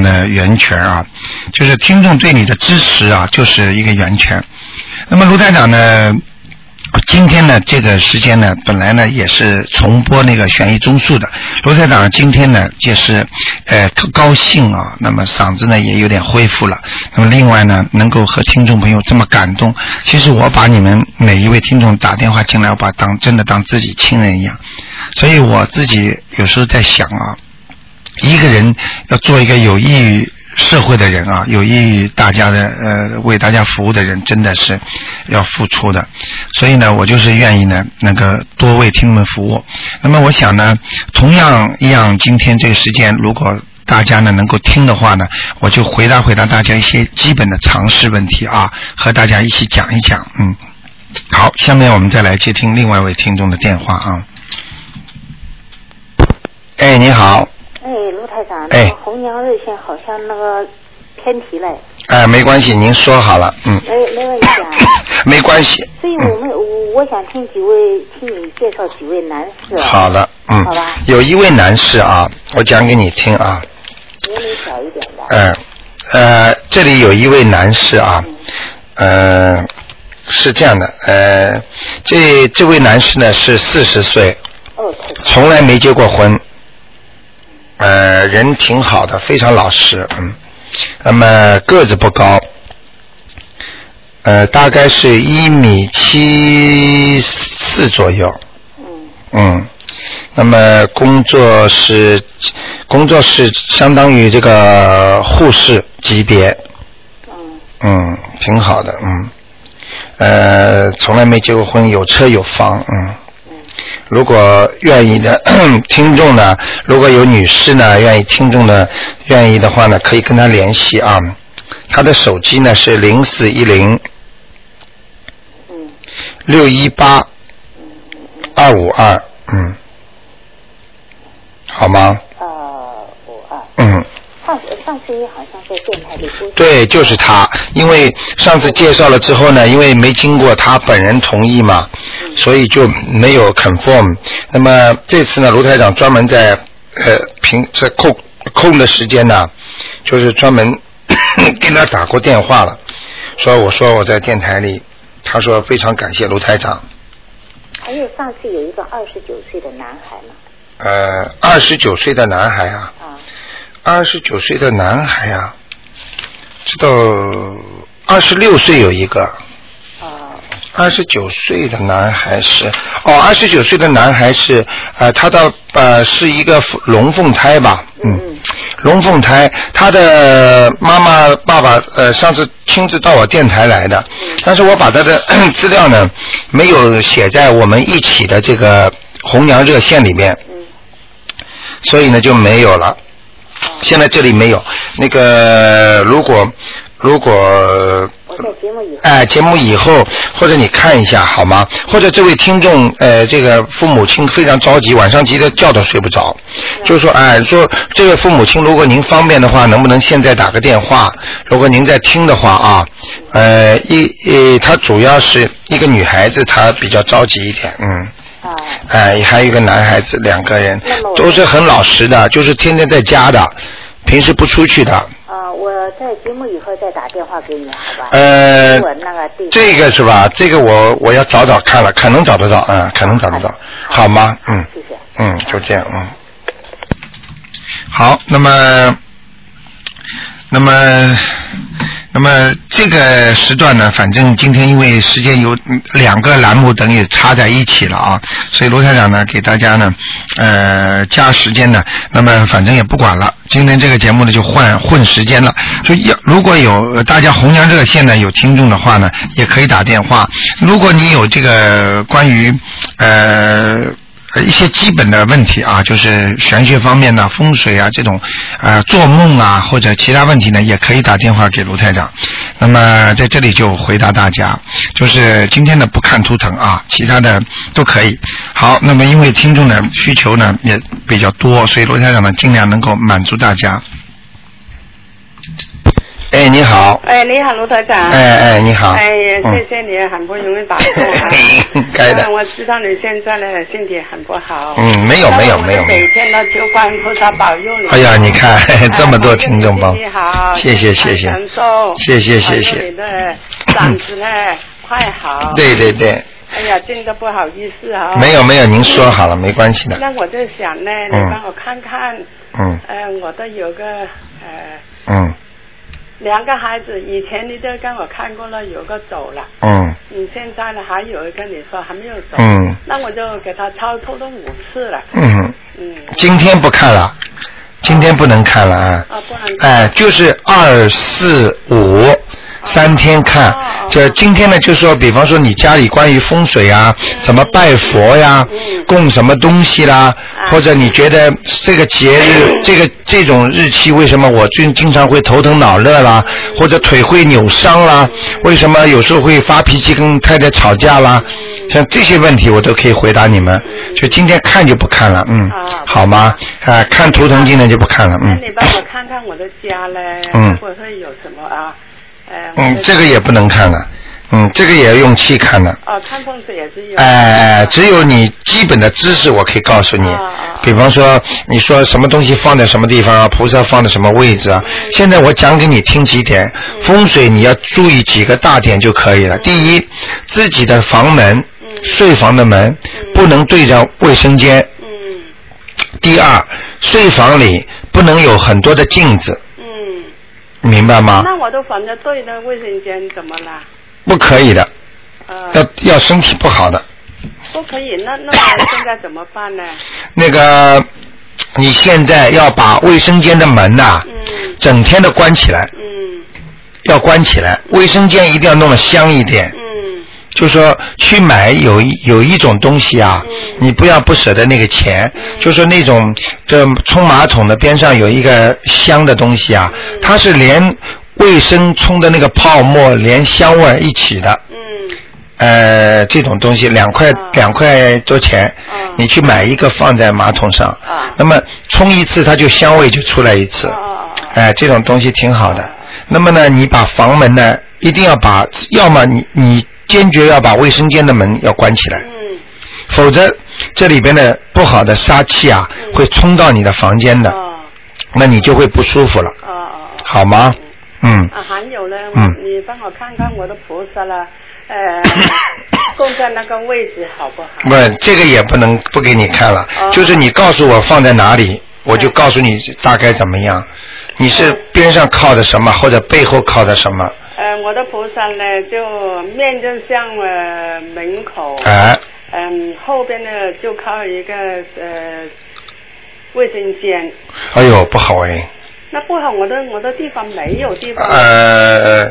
的源泉啊，就是听众对你的支持啊，就是一个源泉。那么卢台长呢？今天呢，这个时间呢，本来呢也是重播那个悬疑综述的。卢台长今天呢，就是呃高兴啊，那么嗓子呢也有点恢复了。那么另外呢，能够和听众朋友这么感动，其实我把你们每一位听众打电话进来，我把当真的当自己亲人一样。所以我自己有时候在想啊，一个人要做一个有益于。社会的人啊，有益于大家的呃，为大家服务的人，真的是要付出的。所以呢，我就是愿意呢，那个多为听众们服务。那么我想呢，同样一样，今天这个时间，如果大家呢能够听的话呢，我就回答回答大家一些基本的常识问题啊，和大家一起讲一讲。嗯，好，下面我们再来接听另外一位听众的电话啊。哎，你好。哎，卢台长，那个红娘热线好像那个偏题了。哎，没关系，您说好了，嗯。没没问题啊。没关系。所以我们我我想听几位，听你介绍几位男士。好了，嗯。好吧。有一位男士啊，我讲给你听啊。年龄小一点的。嗯，呃，这里有一位男士啊，呃，是这样的，呃，这这位男士呢是四十岁，从来没结过婚。呃，人挺好的，非常老实，嗯，那么个子不高，呃，大概是一米七四左右，嗯，嗯，那么工作是工作是相当于这个护士级别，嗯，嗯，挺好的，嗯，呃，从来没结过婚，有车有房，嗯。如果愿意的 听众呢，如果有女士呢，愿意听众呢，愿意的话呢，可以跟他联系啊。他的手机呢是零四一零六一八二五二，嗯，好吗？上上次你好像在电台里说。对，就是他。因为上次介绍了之后呢，因为没经过他本人同意嘛，所以就没有 confirm。那么这次呢，卢台长专门在呃平在空空的时间呢，就是专门 给他打过电话了，说我说我在电台里，他说非常感谢卢台长。还有上次有一个二十九岁的男孩嘛。呃，二十九岁的男孩啊。啊。二十九岁的男孩啊，知道二十六岁有一个。啊。二十九岁的男孩是哦，二十九岁的男孩是呃，他的呃是一个龙凤胎吧？嗯。龙凤胎，他的妈妈爸爸呃上次亲自到我电台来的，但是我把他的 资料呢没有写在我们一起的这个红娘热线里面。嗯。所以呢就没有了。现在这里没有那个，如果如果哎节目以后或者你看一下好吗？或者这位听众呃这个父母亲非常着急，晚上急得觉都睡不着，就说哎说这位父母亲如果您方便的话，能不能现在打个电话？如果您在听的话啊，呃一呃他主要是一个女孩子，她比较着急一点，嗯。哎，还有一个男孩子，两个人都是很老实的，就是天天在家的，平时不出去的。啊，我在节目以后再打电话给你，好吧？呃，那个这个是吧？这个我我要找找看了，可能找得到，嗯，可能找得到，好吗？嗯，谢谢。嗯，就这样，嗯。好，那么，那么。那么这个时段呢，反正今天因为时间有两个栏目等于插在一起了啊，所以罗台长呢给大家呢呃加时间呢，那么反正也不管了，今天这个节目呢就换混时间了，就要如果有大家红娘热线呢有听众的话呢，也可以打电话，如果你有这个关于呃。一些基本的问题啊，就是玄学方面的风水啊，这种呃做梦啊或者其他问题呢，也可以打电话给卢台长。那么在这里就回答大家，就是今天呢不看图腾啊，其他的都可以。好，那么因为听众的需求呢也比较多，所以卢台长呢尽量能够满足大家。哎，你好。哎，你好，卢台长。哎哎，你好。哎呀，谢谢你，很不容易打通啊。应该的。我知道你现在呢身体很不好。嗯，没有没有没有。每天都求观菩萨保佑你。哎呀，你看这么多听众帮。你好。谢谢谢谢。长寿。谢谢谢谢。你的嗓子呢，快好。对对对。哎呀，真的不好意思啊。没有没有，您说好了，没关系的。那我就想呢，你帮我看看。嗯。呃，我的有个呃。嗯。两个孩子，以前你都跟我看过了，有个走了。嗯。你现在呢，还有一个你说还没有走。嗯。那我就给他超偷了五次了。嗯。嗯。今天不看了，今天不能看了啊。啊，不能。哎，就是二四五。三天看，就今天呢，就说，比方说你家里关于风水啊，怎么拜佛呀，供什么东西啦，或者你觉得这个节日，这个这种日期为什么我最经常会头疼脑热啦，或者腿会扭伤啦，为什么有时候会发脾气跟太太吵架啦，像这些问题我都可以回答你们。就今天看就不看了，嗯，好吗？啊，看图腾今天就不看了，嗯。那你帮我看看我的家嘞，会不会有什么啊？嗯，这个也不能看了，嗯，这个也要用气看的。哦，看风水也是有。哎，只有你基本的知识，我可以告诉你。比方说，你说什么东西放在什么地方啊？菩萨放在什么位置啊？现在我讲给你听几点，风水你要注意几个大点就可以了。第一，自己的房门，睡房的门不能对着卫生间。嗯。第二，睡房里不能有很多的镜子。明白吗？那我都放在对的卫生间，怎么了？不可以的。呃。要要身体不好的。不可以，那那现在怎么办呢？那个，你现在要把卫生间的门呐，嗯，整天的关起来。嗯。要关起来，卫生间一定要弄得香一点。嗯。就说去买有一有一种东西啊，你不要不舍得那个钱。就说那种这冲马桶的边上有一个香的东西啊，它是连卫生冲的那个泡沫连香味一起的。嗯。呃，这种东西两块两块多钱，你去买一个放在马桶上。那么冲一次它就香味就出来一次。哎，这种东西挺好的。那么呢，你把房门呢一定要把，要么你你。坚决要把卫生间的门要关起来，嗯，否则这里边的不好的杀气啊，会冲到你的房间的，那你就会不舒服了，哦哦好吗？嗯。啊，还有呢，嗯，你帮我看看我的菩萨了，呃，供在那个位置好不好？不，这个也不能不给你看了，就是你告诉我放在哪里，我就告诉你大概怎么样。你是边上靠的什么，或者背后靠的什么？呃，我的菩萨呢，就面就向呃门口，哎，嗯，后边呢就靠一个呃卫生间。哎呦，不好哎。那不好，我的我的地方没有地方。呃，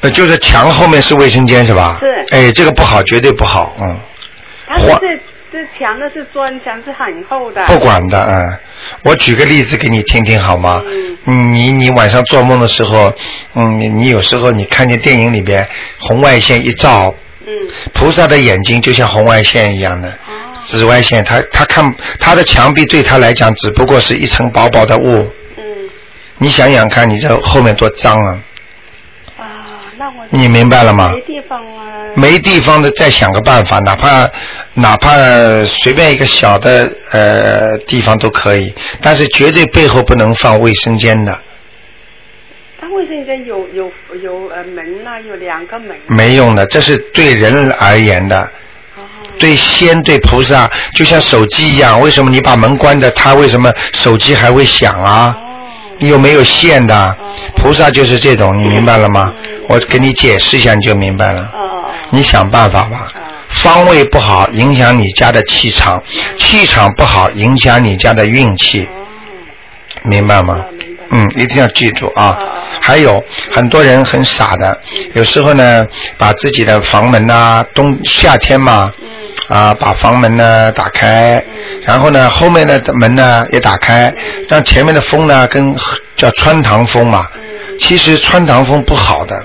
呃，就是墙后面是卫生间是吧？是。哎，这个不好，绝对不好，嗯。它是。这墙的是砖墙，是很厚的。不管的，嗯，我举个例子给你听听好吗？嗯。你你晚上做梦的时候，嗯，你有时候你看见电影里边红外线一照，嗯。菩萨的眼睛就像红外线一样的，紫外线，他他看他的墙壁对他来讲只不过是一层薄薄的雾。嗯。你想想看，你这后面多脏啊！啊，那我。你明白了吗？没地方啊。没地方的，再想个办法，哪怕哪怕随便一个小的呃地方都可以，但是绝对背后不能放卫生间的。他卫生间有有有呃门呐，有两个门。没用的，这是对人而言的。哦。对仙对菩萨，就像手机一样，为什么你把门关着，他为什么手机还会响啊？哦。你有没有线的？菩萨就是这种，你明白了吗？我给你解释一下，你就明白了。你想办法吧。方位不好，影响你家的气场；气场不好，影响你家的运气。明白吗？嗯，一定要记住啊。还有很多人很傻的，有时候呢，把自己的房门呐，冬夏天嘛，啊，把房门呢打开，然后呢，后面的门呢也打开，让前面的风呢跟叫穿堂风嘛。其实穿堂风不好的。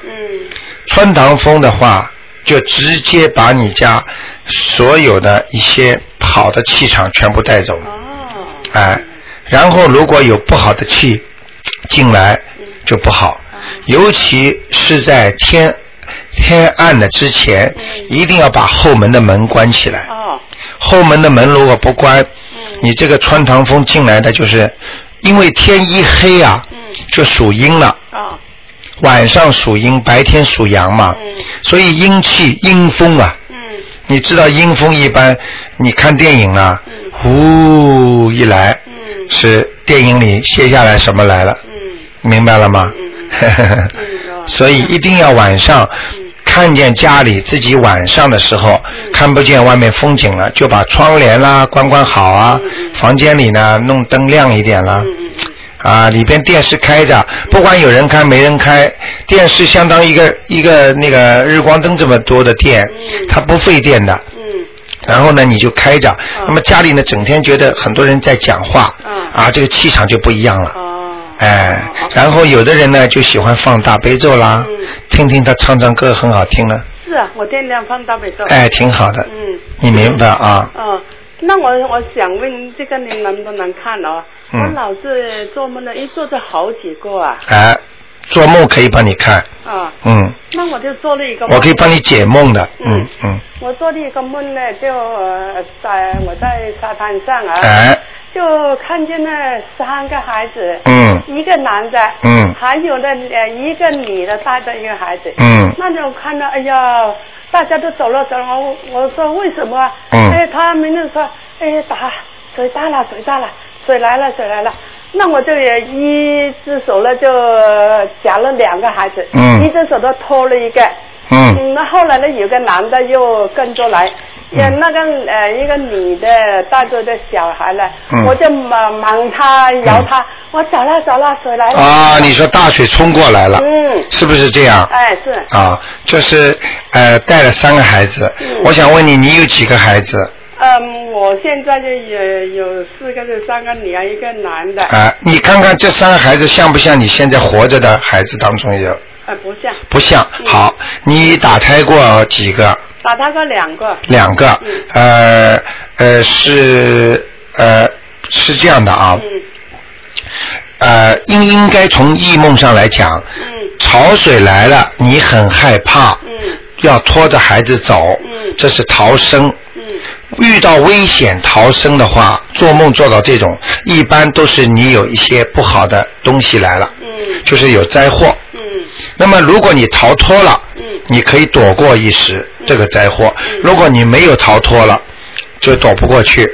穿堂风的话。就直接把你家所有的一些好的气场全部带走，哦，哎，然后如果有不好的气进来，就不好，尤其是在天天暗的之前，一定要把后门的门关起来。哦，后门的门如果不关，你这个穿堂风进来的就是，因为天一黑啊，就属阴了。哦，晚上属阴，白天属阳嘛，所以阴气阴风啊。嗯。你知道阴风一般，你看电影啊，呼一来，嗯。是电影里卸下来什么来了，嗯。明白了吗？嗯。所以一定要晚上看见家里自己晚上的时候看不见外面风景了，就把窗帘啦关关好啊，房间里呢弄灯亮一点啦。啊，里边电视开着，不管有人开没人开，电视相当于一个一个那个日光灯这么多的电，它不费电的。嗯。然后呢，你就开着，那么家里呢，整天觉得很多人在讲话，嗯。啊，这个气场就不一样了。哦，哎，然后有的人呢就喜欢放大悲咒啦，嗯听听他唱唱歌很好听呢，是啊，我天天放大悲咒。哎，挺好的。嗯。你明白啊？嗯，那我我想问这个你能不能看哦？嗯我老是做梦呢，一做就好几个啊。哎，做梦可以帮你看，啊，嗯，那我就做了一个梦。我可以帮你解梦的，嗯嗯嗯，我做了一个梦呢，就呃在我在沙滩上啊，哎，就看见那三个孩子，嗯。一个男的，嗯。还有呢呃一个女的带着一个孩子，嗯。那就看到哎呀，大家都走了走了，我我说为什么哎，他们就说哎打水大了水大了水来了水来了，那我就也一只手呢就夹了两个孩子，嗯。一只手都拖了一个。嗯嗯，那后来呢，有个男的又跟着来，也那个呃一个女的带着的小孩呢，嗯我就忙忙他摇他，我走了走了，水来了。啊，你说大水冲过来了，嗯，是不是这样？哎是，啊，就是呃带了三个孩子，嗯我想问你，你有几个孩子？嗯，我现在就有有四个是三个女儿，一个男的，啊，你看看这三个孩子像不像你现在活着的孩子当中有？呃不像，不像。嗯好，你打胎过几个？打胎过两个，两个。嗯呃呃是呃是这样的啊，嗯呃应应该从异梦上来讲，嗯潮水来了，你很害怕，嗯要拖着孩子走，嗯这是逃生。嗯。遇到危险逃生的话，做梦做到这种，一般都是你有一些不好的东西来了，嗯。就是有灾祸。嗯。那么如果你逃脱了，嗯。你可以躲过一时这个灾祸；如果你没有逃脱了，就躲不过去。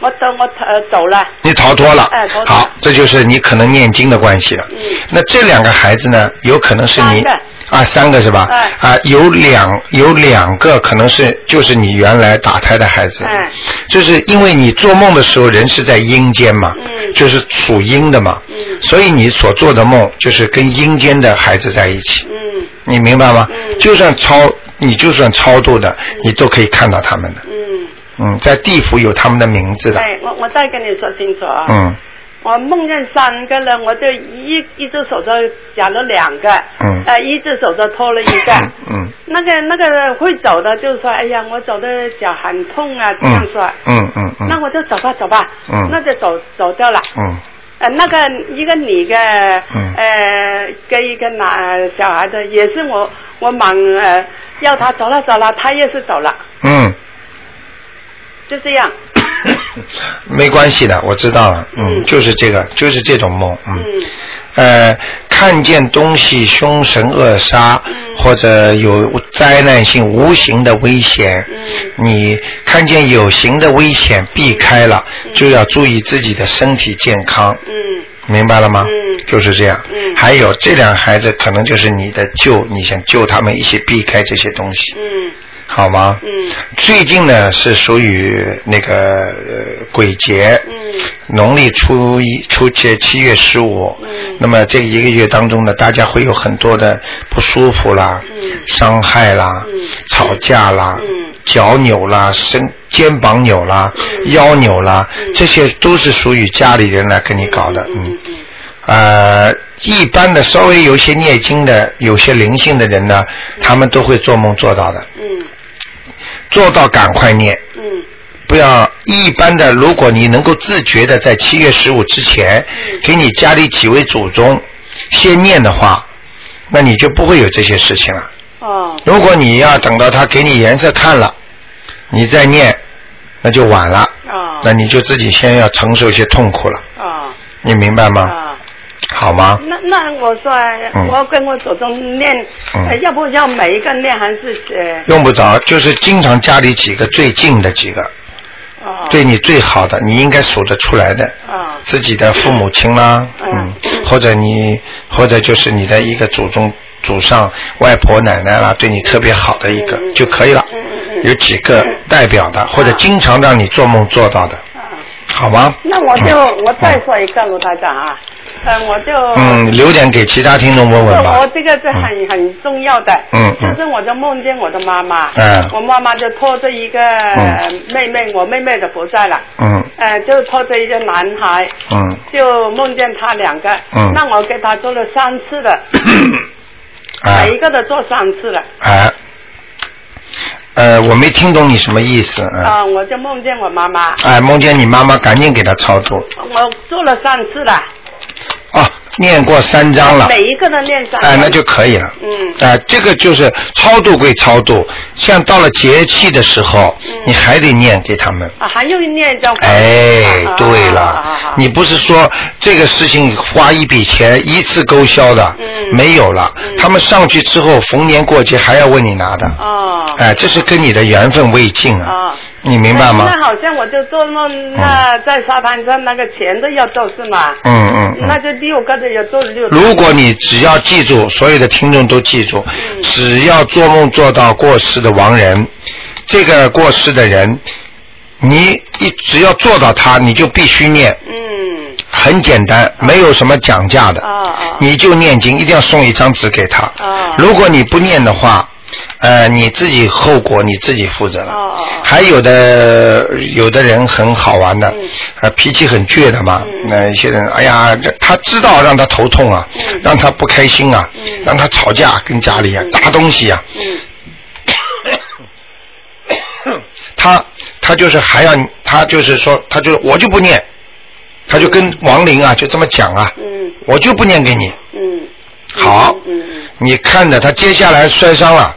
我走我呃走了，你逃脱了好，这就是你可能念经的关系了。嗯。那这两个孩子呢，有可能是你啊，三个是吧？哎啊，有两有两个可能是就是你原来打胎的孩子。哎就是因为你做梦的时候人是在阴间嘛，嗯就是属阴的嘛，嗯所以你所做的梦就是跟阴间的孩子在一起。嗯你明白吗？嗯就算超，你就算超度的，你都可以看到他们的。嗯，嗯，在地府有他们的名字的。哎我我再跟你说清楚啊，嗯我梦见三个人，我就一一只手就夹了两个，嗯呃，一只手就拖了一个。嗯嗯那个那个会走的就说，哎呀，我走的脚很痛啊，这样嗯说。嗯嗯嗯。那我就走吧走吧，嗯那就走走掉了。嗯呃，那个一个女的，嗯呃，跟一个男小孩的，也是我我忙呃要他走了走了，他也是走了，嗯，就这样。没关系的，我知道了。嗯，嗯就是这个，就是这种梦。嗯。嗯呃，看见东西凶神恶煞，嗯或者有灾难性无形的危险，嗯你看见有形的危险避开了，就要注意自己的身体健康，嗯明白了吗？嗯就是这样。嗯还有这两个孩子可能就是你的救，你想救他们一起避开这些东西，嗯好吗？嗯。最近呢是属于那个呃鬼节，嗯。农历初一、初七、七月十五。嗯。那么这一个月当中呢，大家会有很多的不舒服啦、嗯。伤害啦、嗯。吵架啦、嗯。脚扭啦、身肩膀扭啦、嗯。腰扭啦，嗯。这些都是属于家里人来跟你搞的。嗯嗯嗯呃，一般的稍微有些念经的、有些灵性的人呢，他们都会做梦做到的，嗯做到赶快念。嗯不要一般的，如果你能够自觉的在七月十五之前，给你家里几位祖宗先念的话，那你就不会有这些事情了。哦如果你要等到他给你颜色看了，你再念，那就晚了。哦那你就自己先要承受一些痛苦了，哦你明白吗？啊。好吗？那那我说，嗯我跟我祖宗念，嗯呃要不要每一个念还是呃？用不着，就是经常家里几个最近的几个，哦。对你最好的，你应该数得出来的。啊。自己的父母亲啦，嗯嗯，或者你，或者就是你的一个祖宗、祖上、外婆、奶奶啦，对你特别好的一个嗯嗯就可以了嗯嗯嗯。有几个代表的，或者经常让你做梦做到的，啊好吗？那我就嗯我再说一个卢台长啊，呃，我就嗯，留点给其他听众问问吧。我。这个是很很重要的，嗯嗯就是我就梦见我的妈妈，嗯。我妈妈就拖着一个妹妹，我妹妹就不在了，嗯。呃，就拖着一个男孩，嗯，就梦见他两个，嗯。那我给他做了三次了，哎 每一个都做三次了，啊，呃，我没听懂你什么意思，嗯，啊，我就梦见我妈妈，哎，梦见你妈妈，赶紧给她操作。我做了三次了，哦，念过三章了，每一个都念三，哎，那就可以了。嗯。啊，这个就是超度归超度，像到了节气的时候，嗯。你还得念给他们。啊，还用念叫哎，啊对了，啊啊啊你不是说这个事情花一笔钱一次勾销的，嗯。没有了，嗯。他们上去之后逢年过节还要问你拿的，哦，哎，这是跟你的缘分未尽啊，啊。你明白吗？那好像我就做梦，那在沙滩上那个钱都要做是吗？嗯嗯嗯。那就六个都要做六个。如果你只要记住，所有的听众都记住，嗯只要做梦做到过世的亡人，这个过世的人，你一只要做到他，你就必须念，嗯很简单，没有什么讲价的，你就念经，一定要送一张纸给他。啊如果你不念的话，呃，你自己后果你自己负责了。哦哦哦。还有的有的人很好玩的，嗯。呃，脾气很倔的嘛。嗯。那一些人，哎呀，他知道让他头痛啊，嗯。让他不开心啊，嗯。让他吵架，跟家里啊、嗯。砸东西啊，嗯。他他就是还要他就是说，他就我就不念，他就跟亡灵啊就这么讲啊，嗯。我就不念给你。嗯。好。你看着他接下来摔伤了，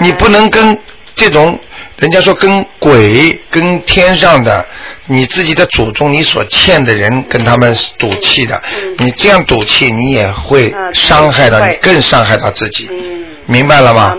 你不能跟这种人家说跟鬼、跟天上的你自己的祖宗、你所欠的人跟他们赌气的，嗯。你这样赌气，你也会啊伤害到你，更伤害到自己。嗯。明白了吗？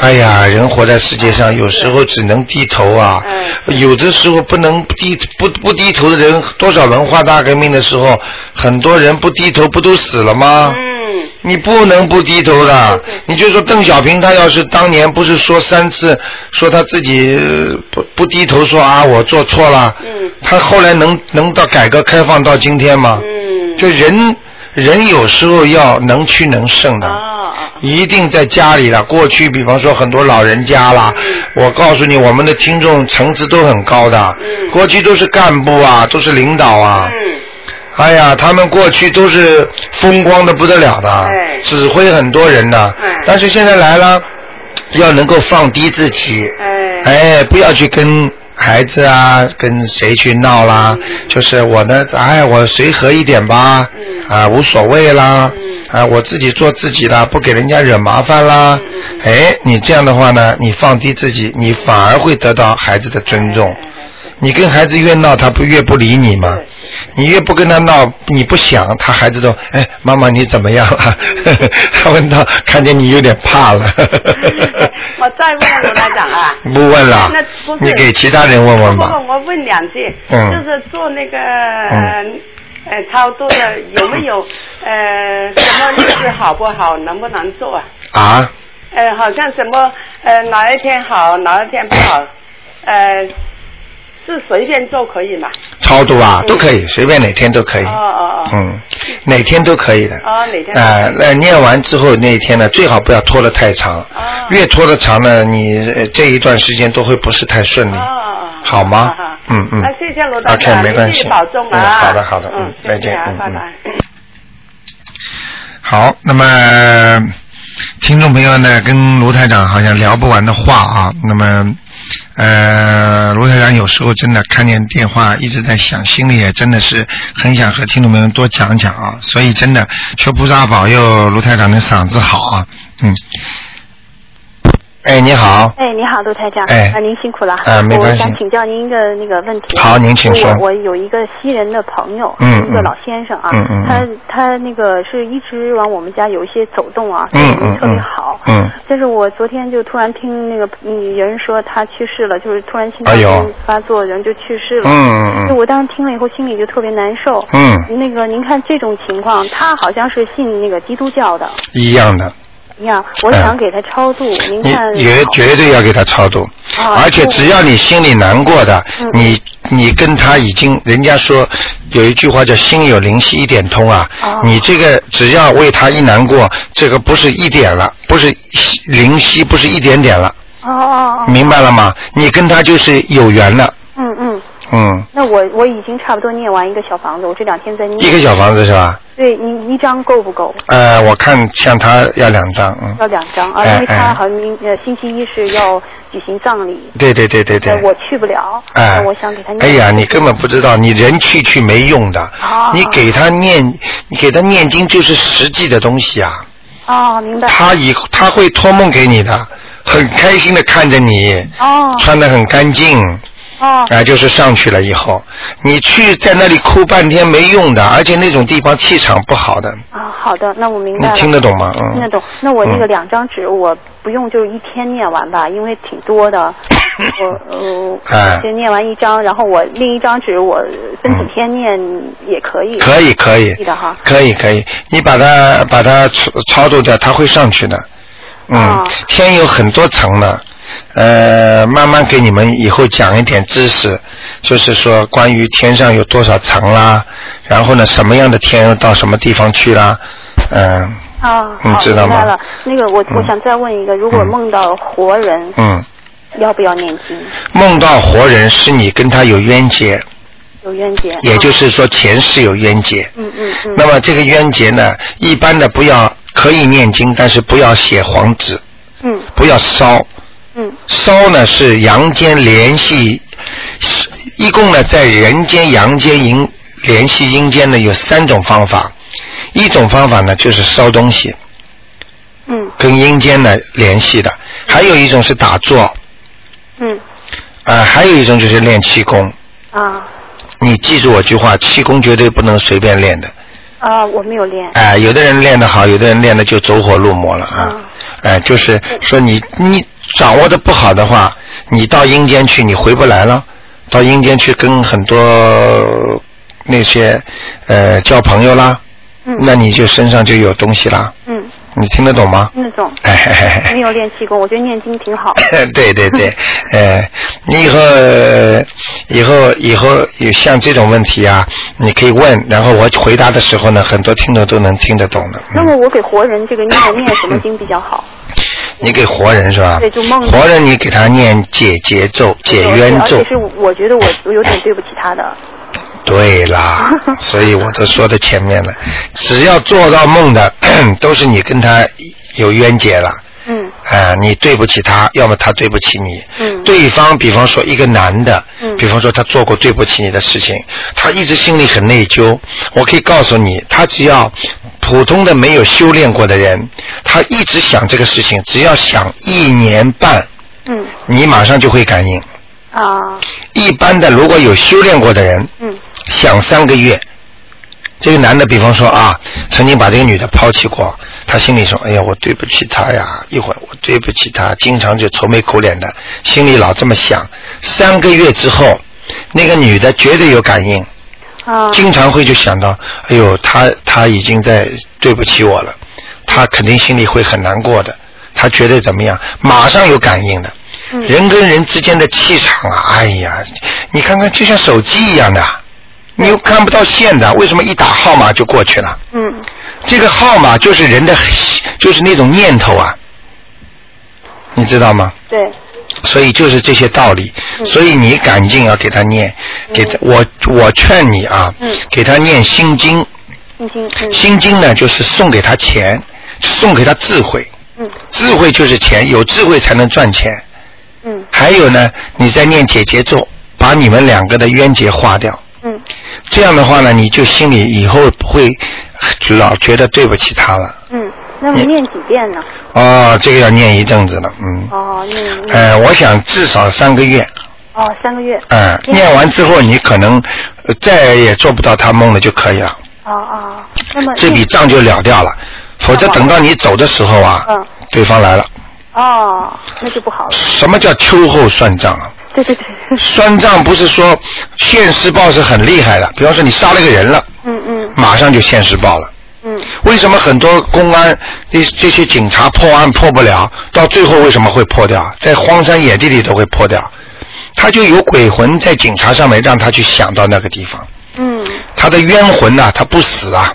哎呀，人活在世界上，有时候只能低头啊，嗯。有的时候不能低不不低头的人，多少文化大革命的时候，很多人不低头不都死了吗？嗯你不能不低头的。你就说邓小平，他要是当年不是说三次说他自己呃不不低头说啊我做错了，嗯他后来能能到改革开放到今天吗？嗯。就人人有时候要能屈能伸的。一定在家里了。过去，比方说很多老人家啦，嗯我告诉你，我们的听众层次都很高的，嗯过去都是干部啊，都是领导啊。嗯哎呀，他们过去都是风光的不得了的，哎。指挥很多人的。哎。但是现在来了，要能够放低自己，哎。哎，不要去跟孩子啊，跟谁去闹啦。嗯。就是我呢，哎，我随和一点吧，嗯。啊，无所谓啦，嗯。啊，我自己做自己啦，不给人家惹麻烦啦。哎，你这样的话呢，你放低自己，你反而会得到孩子的尊重。你跟孩子越闹，他不越不理你吗？你越不跟他闹，你不想，他孩子都哎，妈妈你怎么样了？他问到，看见你有点怕了。我再问卢台长啊。不问了那不，是你给其他人问问吧不。不，我问两句，嗯就是做那个呃呃超度的有没有呃什么日子好不好，能不能做啊？啊，呃，好像什么呃哪一天好，哪一天不好，呃是随便做可以吗？超度啊嗯都可以，随便哪天都可以哦。哦哦。嗯，哪天都可以的。哦，哪天？啊，那念完之后那一天呢，最好不要拖得太长。哦越拖得长呢，你呃这一段时间都会不是太顺利。好吗嗯嗯那谢谢罗大 OK，长，没关系保重啊。嗯好的好的嗯嗯，再见嗯拜拜。好，那么听众朋友呢，跟卢台长好像聊不完的话啊，那么呃，卢台长有时候真的看见电话一直在想，心里也真的是很想和听众朋友们多讲讲啊。所以真的求菩萨保佑卢台长的嗓子好啊，嗯。哎，你好。哎，你好，陆台长。哎，啊，您辛苦了。啊，没关系。我想请教您一个那个问题。好，您请说。我我有一个西人的朋友，嗯一个老先生啊，嗯嗯他他那个是一直往我们家有一些走动啊，嗯嗯特别好。嗯。但是我昨天就突然听那个嗯有人说他去世了，就是突然心哎脏病发作，人就去世了。嗯嗯嗯。就我当时听了以后，心里就特别难受。嗯。那个您看这种情况，他好像是信那个基督教的。一样的。一样，我想给他超度，您看。你绝绝对要给他超度，啊而且只要你心里难过的，嗯你你跟他已经，人家说有一句话叫心有灵犀一点通啊，哦你这个只要为他一难过，这个不是一点了，不是灵犀，不是一点点了，哦哦哦。明白了吗？你跟他就是有缘了，嗯嗯。嗯，那我我已经差不多念完一个小房子，我这两天在念。一个小房子是吧？对，你一张够不够？呃，我看像他要两张，嗯。要两张啊，哎因为他哎好像明呃星期一是要举行葬礼，对对对对对呃。我去不了，哎，我想给他念。哎呀，你根本不知道，你人去去没用的。哦你给他念，你给他念经就是实际的东西啊。哦，明白。他以他会托梦给你的，很开心的看着你，哦穿的很干净，哦啊，就是上去了以后，你去在那里哭半天没用的，而且那种地方气场不好的，啊，好的，那我明白你。听得懂吗？嗯。听得懂。那我那个嗯两张纸，我不用就是一天念完吧，因为挺多的。我呃，哎先念完一张，然后我另一张纸我分几天念也可以。可以可以可以的哈。可以可以，你把它把它操操作掉，它会上去的。嗯，哦天有很多层的，呃，慢慢给你们以后讲一点知识，就是说关于天上有多少层啦，然后呢，什么样的天到什么地方去啦，嗯、啊，你知道吗。那个我我嗯想再问一个，如果嗯梦到活人，嗯，要不要念经？梦到活人是你跟他有冤结，有冤结。也就是说前世有冤结。嗯嗯嗯。那么这个冤结呢，一般的不要可以念经，但是不要写黄纸，嗯不要烧。嗯烧呢是阳间联系，一共呢在人间、阳间、阴联系阴间呢有三种方法，一种方法呢就是烧东西，嗯跟阴间呢联系的，还有一种是打坐，嗯啊、还有一种就是练气功。啊你记住我句话，气功绝对不能随便练的。啊，我没有练。哎、有的人练得好，有的人练的就走火入魔了啊。哎、就是说你你掌握的不好的话，你到阴间去你回不来了，到阴间去跟很多那些呃交朋友啦，嗯那你就身上就有东西啦。嗯，你听得懂吗？那种 哎嘿嘿嘿没有练气功，我觉得念经挺好。对对对，呃，你以后呃以后以后有像这种问题啊，你可以问，然后我回答的时候呢，很多听众都能听得懂的。那么我给活人这个念念什么经比较好？你给活人是吧？对就梦活人你给他念解结咒、解冤咒而且。是我觉得我我有点对不起他的。对啦，所以我都说在前面了，只要做到梦的，都是你跟他有冤结了。嗯啊、你对不起他，要么他对不起你。嗯对方，比方说一个男的，嗯比方说他做过对不起你的事情，他一直心里很内疚。我可以告诉你，他只要普通的没有修炼过的人，他一直想这个事情，只要想一年半，嗯你马上就会感应。啊一般的，如果有修炼过的人，嗯想三个月，这个男的，比方说啊，曾经把这个女的抛弃过，他心里说：“哎呀，我对不起她呀。”一会儿我对不起她，经常就愁眉苦脸的，心里老这么想。三个月之后，那个女的绝对有感应，啊经常会就想到：“哎呦，他他已经在对不起我了，他肯定心里会很难过的。他觉得怎么样？马上有感应的。嗯人跟人之间的气场啊，哎呀，你看看就像手机一样的，你又看不到线的，为什么一打号码就过去了？嗯这个号码就是人的，就是那种念头啊，你知道吗？对所以就是这些道理，嗯。所以你赶紧要给他念，给他我我劝你啊，嗯。给他念心经，心经嗯。心经呢就是送给他钱，送给他智慧，嗯。智慧就是钱，有智慧才能赚钱，嗯。还有呢，你在念姐姐咒，把你们两个的冤结化掉。嗯。这样的话呢，你就心里以后不会老觉得对不起他了。嗯，那么念几遍呢？哦，这个要念一阵子了，嗯。哦，念。呃，我想至少三个月。哦，三个月。嗯，念完之后你可能再也做不到他梦了就可以了。哦哦，那么。这笔账就了掉了，否则等到你走的时候啊，嗯对方来了。哦，那就不好了。什么叫秋后算账啊？对对对。算账不是说现世报是很厉害的，比方说你杀了个人了，嗯嗯，马上就现世报了。嗯。为什么很多公安这这些警察破案破不了，到最后为什么会破掉？在荒山野地里都会破掉，他就有鬼魂在警察上面，让他去想到那个地方。嗯。他的冤魂呐，他不死啊，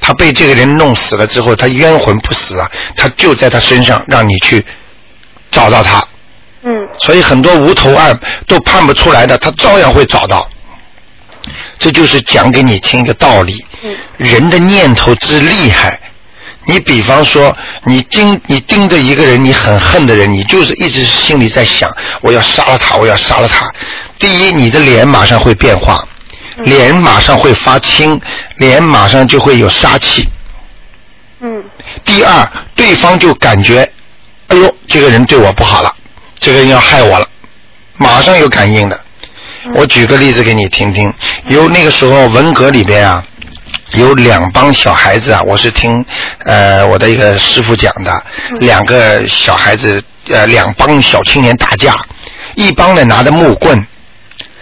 他被这个人弄死了之后，他冤魂不死啊，他就在他身上，让你去找到他。嗯，所以很多无头案都判不出来的，他照样会找到。这就是讲给你听一个道理。嗯。人的念头之厉害，你比方说，你盯你盯着一个人，你很恨的人，你就是一直心里在想，我要杀了他，我要杀了他。第一，你的脸马上会变化，脸马上会发青，脸马上就会有杀气。嗯。第二，对方就感觉，哎呦，这个人对我不好了。这个人要害我了，马上有感应的。我举个例子给你听听，有那个时候文革里边啊，有两帮小孩子啊，我是听呃我的一个师傅讲的，两个小孩子呃两帮小青年打架，一帮呢拿着木棍，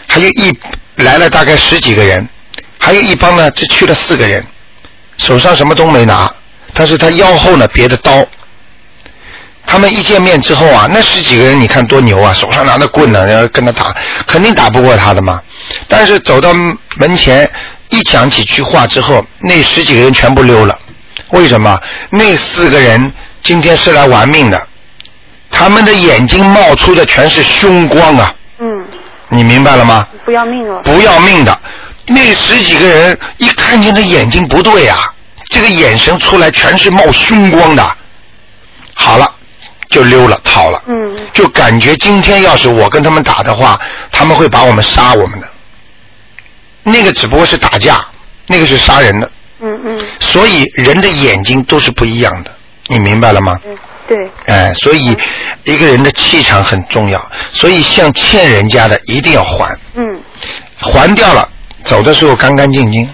还有一来了大概十几个人，还有一帮呢只去了四个人，手上什么都没拿，但是他腰后呢别的刀。他们一见面之后啊，那十几个人你看多牛啊，手上拿着棍呢，然后跟他打，肯定打不过他的嘛。但是走到门前一讲几句话之后，那十几个人全部溜了。为什么？那四个人今天是来玩命的，他们的眼睛冒出的全是凶光啊。嗯。你明白了吗？不要命了。不要命的，那十几个人一看见这眼睛不对啊，这个眼神出来全是冒凶光的。好了。就溜了，逃了。嗯。就感觉今天要是我跟他们打的话，他们会把我们杀我们的。那个只不过是打架，那个是杀人的。嗯嗯。所以人的眼睛都是不一样的，你明白了吗？嗯，对。哎，所以一个人的气场很重要，所以像欠人家的一定要还。嗯。还掉了，走的时候干干净净。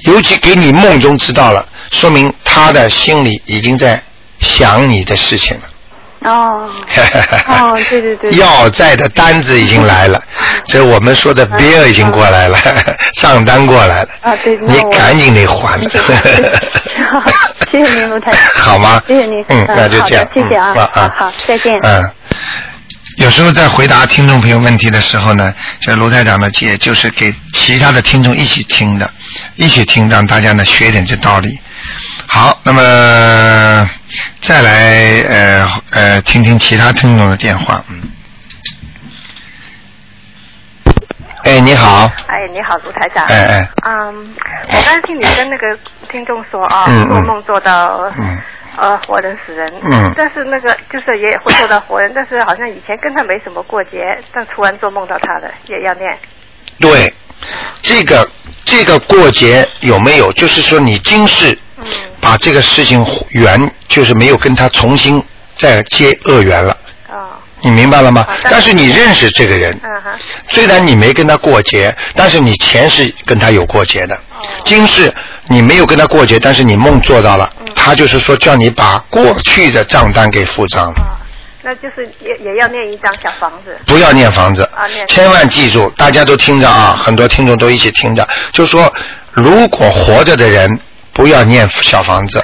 尤其给你梦中知道了，说明他的心里已经在。想你的事情了。哦。哦，对对对。要债的单子已经来了，这我们说的 bill 已经过来了，账单过来了。啊，对。你赶紧得还。谢谢 您，卢太。好吗？谢谢您。嗯，那就这样。谢谢啊。啊，好，再见。嗯。有时候在回答听众朋友问题的时候呢，这卢台长呢，也就是给其他的听众一起听的，一起听，让大家呢学点这道理。好，那么再来呃呃听听其他听众的电话，嗯。哎，你好。哎，你好，卢台长。哎哎。嗯，我刚才听你跟那个听众说啊，做梦做到呃活人死人，嗯，但是那个就是也会做到活人，但是好像以前跟他没什么过节，但突然做梦到他的也要念。对，这个这个过节有没有？就是说你今世。把这个事情缘，就是没有跟他重新再结恶缘了。哦。你明白了吗？但是你认识这个人。虽然你没跟他过节，但是你前世跟他有过节的。哦。今世你没有跟他过节，但是你梦做到了，他就是说叫你把过去的账单给付账。那就是也也要念一张小房子。不要念房子。啊，念。千万记住，大家都听着啊，很多听众都一起听着，就说如果活着的人。不要念小房子，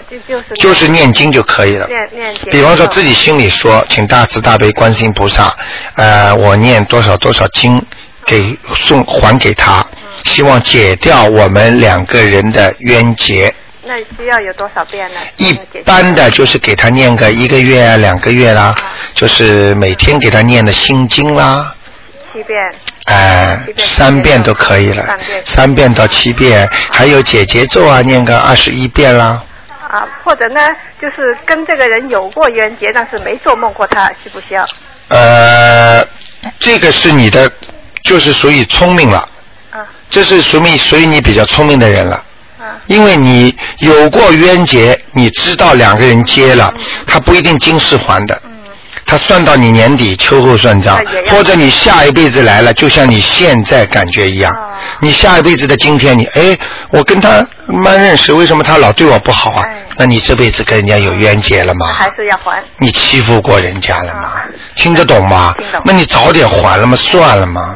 就是念经就可以了。念念经。比方说自己心里说，请大慈大悲观世音菩萨，呃，我念多少多少经给送还给他，希望解掉我们两个人的冤结。那需要有多少遍呢？一般的就是给他念个一个月啊，两个月啦，就是每天给他念的心经啦。七遍。哎，三遍都可以了，三遍到七遍，还有解节奏啊，念个二十一遍啦。啊，或者呢，就是跟这个人有过冤结，但是没做梦过他，需不需要？呃，这个是你的，就是属于聪明了。啊。这是属于属于你比较聪明的人了。啊。因为你有过冤结，你知道两个人结了，他不一定今世还的。嗯。他算到你年底秋后算账，或者你下一辈子来了，就像你现在感觉一样。哦你下一辈子的今天，你哎，我跟他蛮认识，为什么他老对我不好啊？哎那你这辈子跟人家有冤结了吗？还是要还。你欺负过人家了吗？啊听得懂吗？听懂那你早点还了吗？算了吗？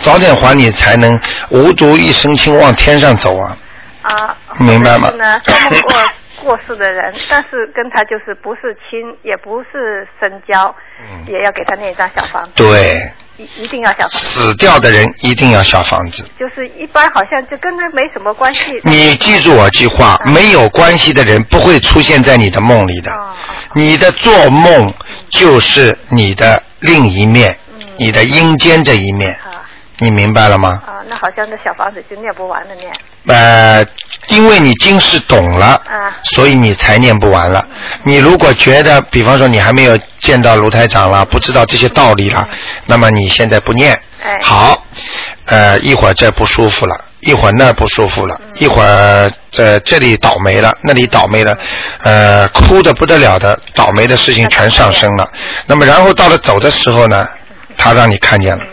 早点还你才能无毒一身轻往天上走啊！啊。明白吗过世的人，但是跟他就是不是亲，也不是深交，嗯也要给他念一张小房子，对，一一定要小房子。死掉的人一定要小房子。就是一般好像就跟他没什么关系。你记住我句话，没有关系的人不会出现在你的梦里的。你的做梦就是你的另一面，你的阴间这一面，啊你明白了吗？啊，那好像这小房子就念不完的念。呃，因为你今世懂了，啊所以你才念不完了。你如果觉得，比方说你还没有见到卢台长了，不知道这些道理了，那么你现在不念，哎好，呃，一会儿这不舒服了，一会儿那不舒服了，一会儿这这里倒霉了，那里倒霉了，呃，哭的不得了的倒霉的事情全上升了。那么然后到了走的时候呢，他让你看见了。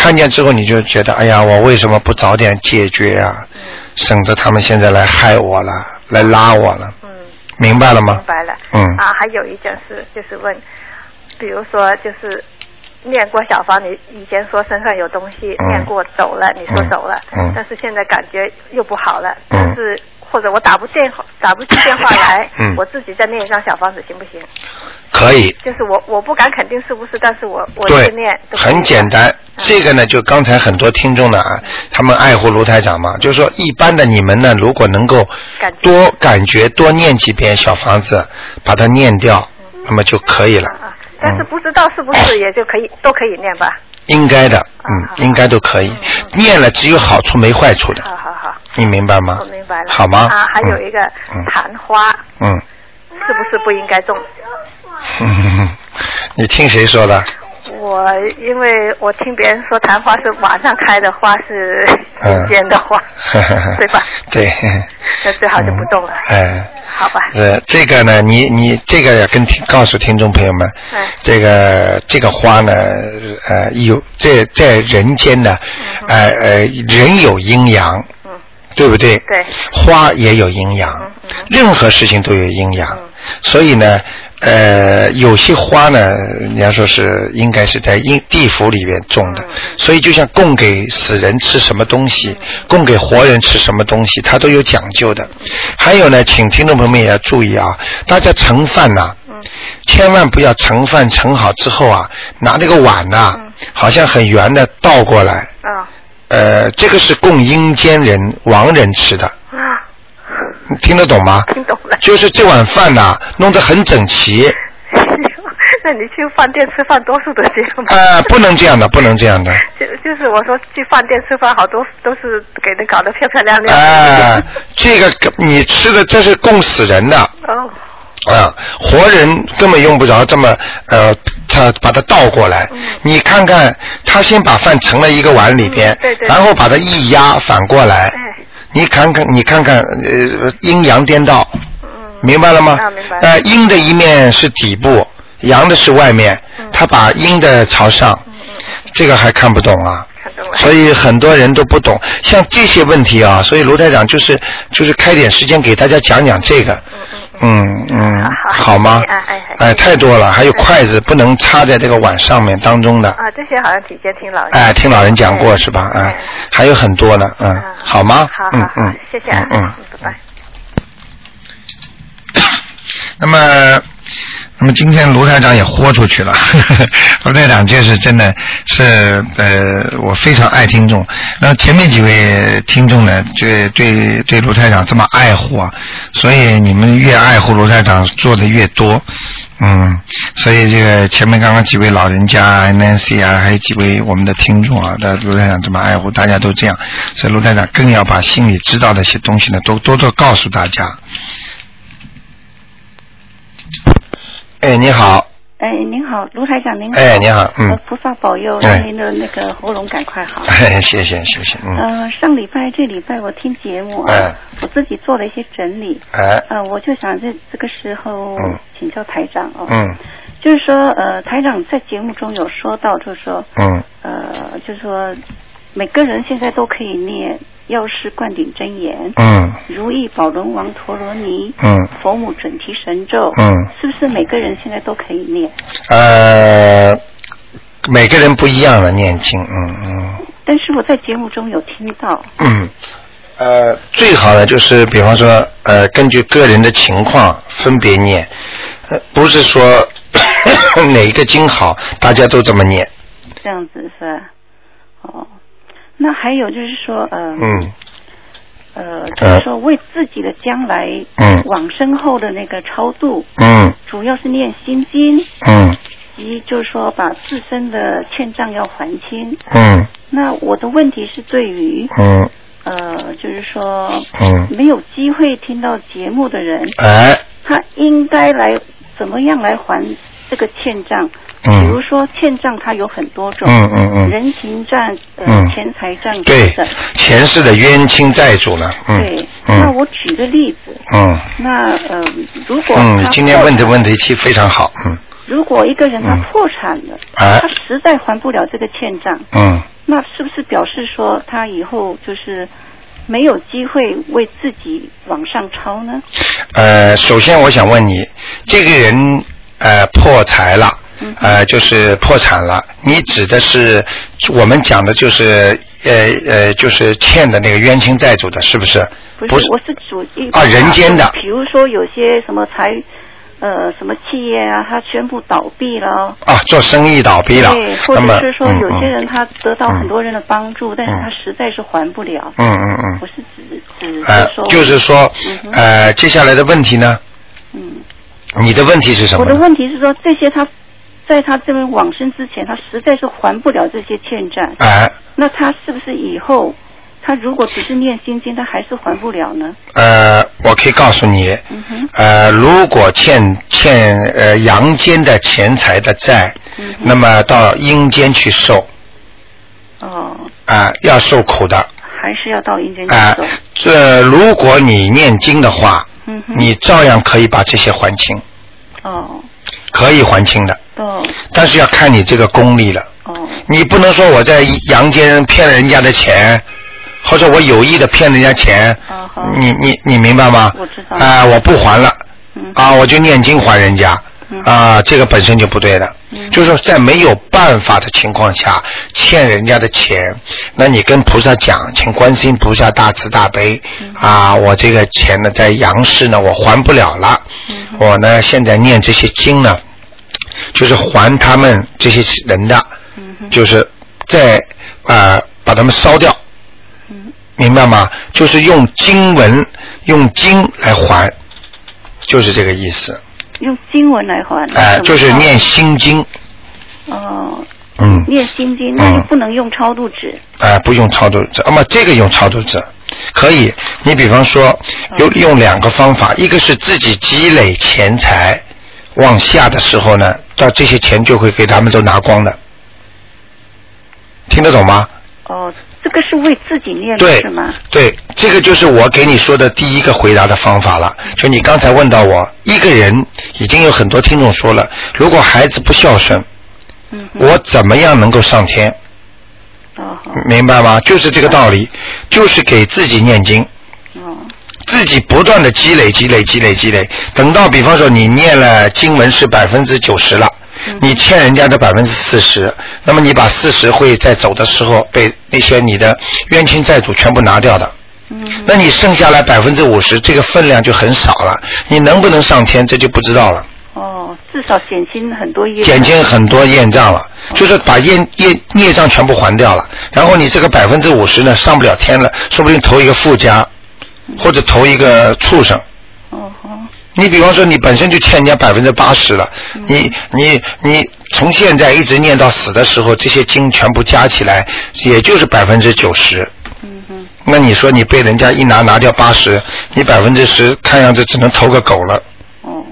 看见之后你就觉得，哎呀，我为什么不早点解决啊？省得他们现在来害我了，来拉我了，嗯，明白了吗明？白了。嗯啊，还有一件事就是问，比如说就是念过小房，你以前说身上有东西，嗯念过走了，你说走了，嗯但是现在感觉又不好了，嗯但是或者我打不电话打不进电话来，嗯我自己再念一张小房子行不行？可以，就是我我不敢肯定是不是，但是我我对去念，很简单。嗯这个呢，就刚才很多听众呢，啊他们爱护卢台长嘛，就是说一般的你们呢，如果能够感多感觉多念几遍小房子，把它念掉，那么就可以了。啊，但是嗯，不知道是不是也就可以都可以念吧？应该的，嗯，应该都可以。念了只有好处没坏处的，你明白吗？我明白了。好吗？啊，还有一个嗯昙花，嗯。是不是不应该种？嗯，你听谁说的？我因为我听别人说昙花是晚上开的花，是嗯阴间的花，对吧？对。那最好就不动了。哎。好吧。呃，这个呢，你你这个要跟听告诉听众朋友们，嗯这个这个花呢，呃，有在在人间呢，呃呃，人有阴阳，嗯对不对？对。花也有阴阳，嗯嗯。任何事情都有阴阳，嗯。所以呢，呃，有些花呢，人家说是应该是在阴地府里面种的，嗯。所以就像供给死人吃什么东西，供给活人吃什么东西，它都有讲究的。还有呢，请听众朋友们也要注意啊，大家盛饭呐、嗯。千万不要盛饭盛好之后啊，拿那个碗呐、嗯。好像很圆的倒过来，啊呃，这个是供阴间人亡人吃的，啊，你听得懂吗？听懂了。就是这碗饭呐、弄得很整齐，那你去饭店吃饭多数都这样吗？呃，不能这样的，不能这样的，就就是我说去饭店吃饭，好多都是给人搞得漂漂亮亮的。哎、这个你吃的这是供死人的，哦，啊，活人根本用不着这么呃，他把它倒过来。你看看，他先把饭盛了一个碗里边，嗯对对。然后把它一压反过来。哎，你看看，你看看，呃，阴阳颠倒，嗯，明白了吗？啊明白。呃，阴的一面是底部，阳的是外面。嗯。他把阴的朝上，这个还看不懂啊。所以很多人都不懂，像这些问题啊，所以卢台长就是就是开点时间给大家讲讲这个，嗯嗯，好好吗？哎哎太多了，还有筷子不能插在这个碗上面当中的，啊，这些好像提前听老人。哎，听老人讲过是吧？哎哎，还有很多呢，嗯啊，好吗？好嗯嗯，，谢谢啊，嗯嗯。拜拜。那么，那么今天卢台长也豁出去了，卢台长就是真的是呃，我非常爱听众。那前面几位听众呢，对对对卢台长这么爱护啊，所以你们越爱护卢台长做的越多，嗯，所以这个前面刚刚几位老人家 Nancy 啊，还有几位我们的听众啊，的卢台长这么爱护，大家都这样，所以卢台长更要把心里知道的一些东西呢，都多多告诉大家。哎，你好，哎，您好，卢台长，您好。哎，你好，嗯。呃，菩萨保佑，哎让您的那个喉咙赶快好。哎，谢谢谢谢，嗯，呃，上礼拜、这礼拜我听节目啊，哎。我自己做了一些整理。哎，呃，我就想这这个时候嗯。请教台长哦，嗯。就是说呃，台长在节目中有说到，就是说嗯。呃，就是说每个人现在都可以念药师灌顶真言、嗯。如意宝轮王陀罗尼、嗯。佛母准提神咒，嗯，是不是每个人现在都可以念？呃，每个人不一样的念经，嗯嗯。但是我在节目中有听到，嗯，呃，最好的就是比方说，呃，根据个人的情况分别念，呃，不是说 哪一个经好，大家都这么念，这样子是吧？哦，那还有就是说，呃，嗯。呃，就是说为自己的将来嗯。往生后的那个超度，嗯。主要是念心经，嗯。及就是说把自身的欠账要还清。嗯。那我的问题是对于嗯。呃，就是说嗯，没有机会听到节目的人，哎，他应该来怎么样来还这个欠账？嗯比如说欠账它有很多种，嗯嗯嗯人情账、呃、嗯钱财账等对等。，前世的冤亲债主呢，嗯对，那嗯我举个例子，嗯那呃，如果嗯，今天问的问题题非常好，嗯如果一个人他嗯破产了，哎他实在还不了这个欠账，嗯。那是不是表示说他以后就是没有机会为自己往上超呢？呃，首先我想问你，这个人呃破财了，嗯。呃就是破产了，你指的是我们讲的就是呃呃就是欠的那个冤亲债主的，是不是？不是，我是主一啊人间的。比如说有些什么财。呃，什么企业啊，他宣布倒闭了，啊，做生意倒闭了对，，或者是说嗯有些人他得到嗯。很多人的帮助，但是嗯。他实在是还不了。嗯嗯嗯。我是指指呃，就是说嗯呃接下来的问题呢，嗯，你的问题是什么我的？问题是说，这些他在他这边往生之前，他实在是还不了这些欠债，哎。那他是不是以后他如果只是念心经，他还是还不了呢？呃，我可以告诉你，嗯哼，呃，如果欠欠呃阳间的钱财的债，嗯那么到阴间去受。哦，啊、要受苦的。还是要到阴间去啊、走。这如果你念经的话，嗯哼，你照样可以把这些还清，哦。可以还清的，哦。但是要看你这个功力了。哦。你不能说我在阳间骗了人家的钱，或者我有意的骗人家钱，哦你你你明白吗？我知道。啊、我不还了，嗯。啊，我就念经还人家，嗯啊，这个本身就不对的。嗯。就是说，在没有办法的情况下欠人家的钱，那你跟菩萨讲，请观世音菩萨大慈大悲，嗯。啊，我这个钱呢在阳世呢我还不了了，嗯。我呢现在念这些经呢，就是还他们这些人的，就是在啊、把他们烧掉，嗯。明白吗？就是用经文用经来还，就是这个意思。用经文来还。哎、就是念心经，哦，嗯，念心经，那就不能用超度纸。哎、不用超度纸，那么这个用超度纸可以。你比方说，有用两个方法，一个是自己积累钱财往下的时候呢，到这些钱就会给他们都拿光的，听得懂吗？哦，这个是为自己念的对是吗？对，这个就是我给你说的第一个回答的方法了。就你刚才问到我，一个人已经有很多听众说了，如果孩子不孝顺，嗯。我怎么样能够上天？哦明白吗？就是这个道理，就是给自己念经，哦自己不断的积累、积累、积累、积累，等到比方说你念了经文是百分之九十了，嗯你欠人家的百分之四十，那么你把四十会在走的时候被那些你的冤亲债主全部拿掉的。嗯那你剩下来百分之五十，这个分量就很少了。你能不能上天，这就不知道了。哦，至少减轻很多业。减轻很多业障了，就是把业业业障全部还掉了。然后你这个百分之五十呢，上不了天了，说不定投一个富家，或者投一个畜生。哦哦你比方说，你本身就欠人家百分之八十了，你你你从现在一直念到死的时候，这些经全部加起来，也就是百分之九十。嗯哼那你说你被人家一拿拿掉八十，你百分之十，看样子只能投个狗了。哦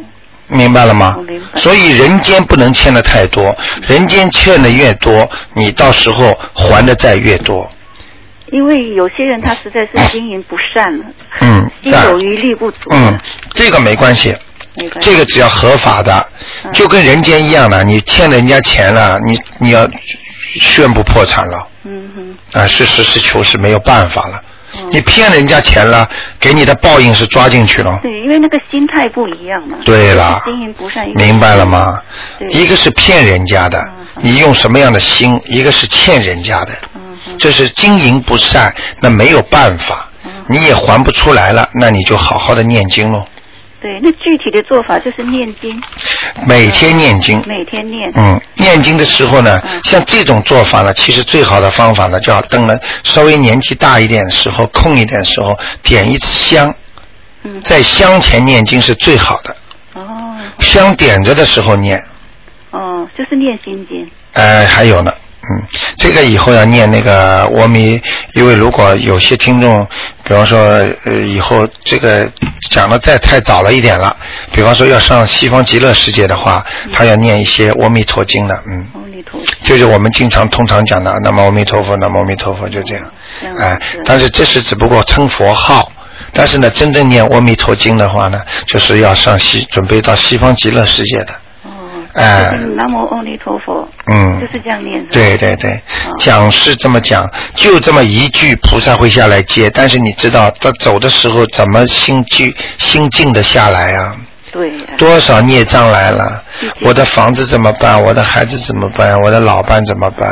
明白了吗所以人间不能欠的太多，人间欠的越多，你到时候还的债越多。因为有些人他实在是经营不善了，嗯，心有余力不足。嗯，这个没关系，没关系这个只要合法的，嗯就跟人间一样的，你欠人家钱了，你你要宣布破产了。嗯哼，啊，是实事求是，没有办法了。嗯。你骗人家钱了，给你的报应是抓进去了。对，因为那个心态不一样嘛。对了一个是经营不善，明白了吗？对。一个是骗人家的，嗯你用什么样的心；一个是欠人家的，这是经营不善，那没有办法，嗯。你也还不出来了，那你就好好的念经喽，对，那具体的做法就是念经，每天念经。每天念。嗯，念经的时候呢，嗯像这种做法呢，其实最好的方法呢，就要等了稍微年纪大一点的时候，空一点的时候，点一支香，嗯，在香前念经是最好的。哦香点着的时候念，哦，就是念心经。呃，还有呢，嗯，这个以后要念那个阿弥，因为如果有些听众，比方说呃以后这个讲的再太早了一点了，比方说要上西方极乐世界的话，他要念一些阿弥陀经的，嗯。阿弥陀佛。就是我们经常通常讲的“南无阿弥陀佛，南无阿弥陀佛”，就这样。哎，但是这是只不过称佛号，但是呢，真正念阿弥陀经的话呢，就是要上西，准备到西方极乐世界的。哦，哎就是南无阿弥陀佛。嗯就是这样念。对对对哦，讲是这么讲，就这么一句，菩萨会下来接。但是你知道，他走的时候怎么心静心静的下来啊？对呀。多少孽障来了嗯？我的房子怎么办？我的孩子怎么办？我的老伴怎么办？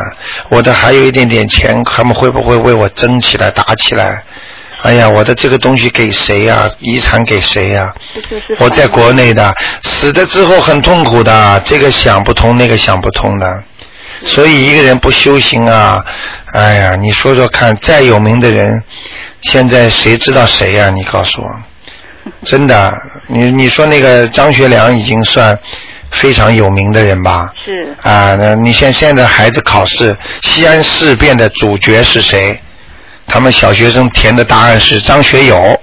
我的还有一点点钱，他们会不会为我争起来、打起来？哎呀，我的这个东西给谁呀、遗产给谁呀、我在国内的，死的之后很痛苦的，这个想不通，那个想不通的。所以一个人不修行啊，哎呀，你说说看，再有名的人，现在谁知道谁呀、你告诉我，真的，你你说那个张学良已经算非常有名的人吧？是啊，那你现现在孩子考试，西安事变的主角是谁？他们小学生填的答案是张学友。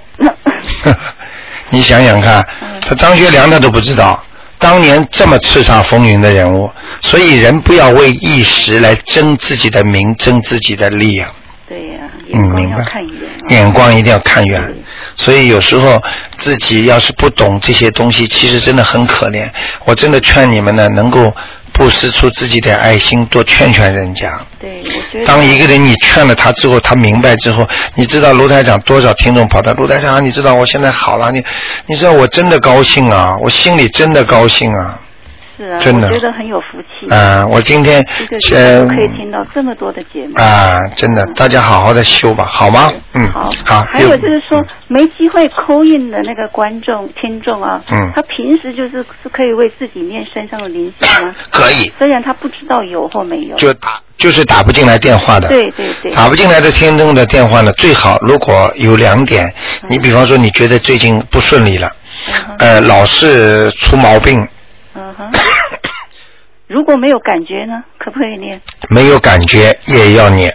你想想看，他张学良他都不知道，当年这么叱咤风云的人物，所以人不要为一时来争自己的名，争自己的利啊。对呀，嗯，眼光明白要看远。。眼光一定要看远，所以有时候自己要是不懂这些东西，其实真的很可怜。我真的劝你们呢，能够布施出自己的爱心，多劝劝人家。对，我觉得。当一个人你劝了他之后，他明白之后，你知道卢台长多少听众跑到卢台长，你知道我现在好了，你你知道我真的高兴啊，我心里真的高兴啊。是啊，真的我觉得很有福气。啊、我今天呃可以听到这么多的节目。啊、真的，大家好好的修吧，好吗？嗯，好，好。还有就是说，没机会扣印的那个观众、听众啊，嗯他平时就是是可以为自己念身上的灵性吗？可以，虽然他不知道有或没有。就打就是打不进来电话的。对对对。打不进来的听众的电话呢，最好如果有两点，嗯你比方说你觉得最近不顺利了，呃，老是出毛病，嗯哼。如果没有感觉呢，可不可以念？没有感觉也要念，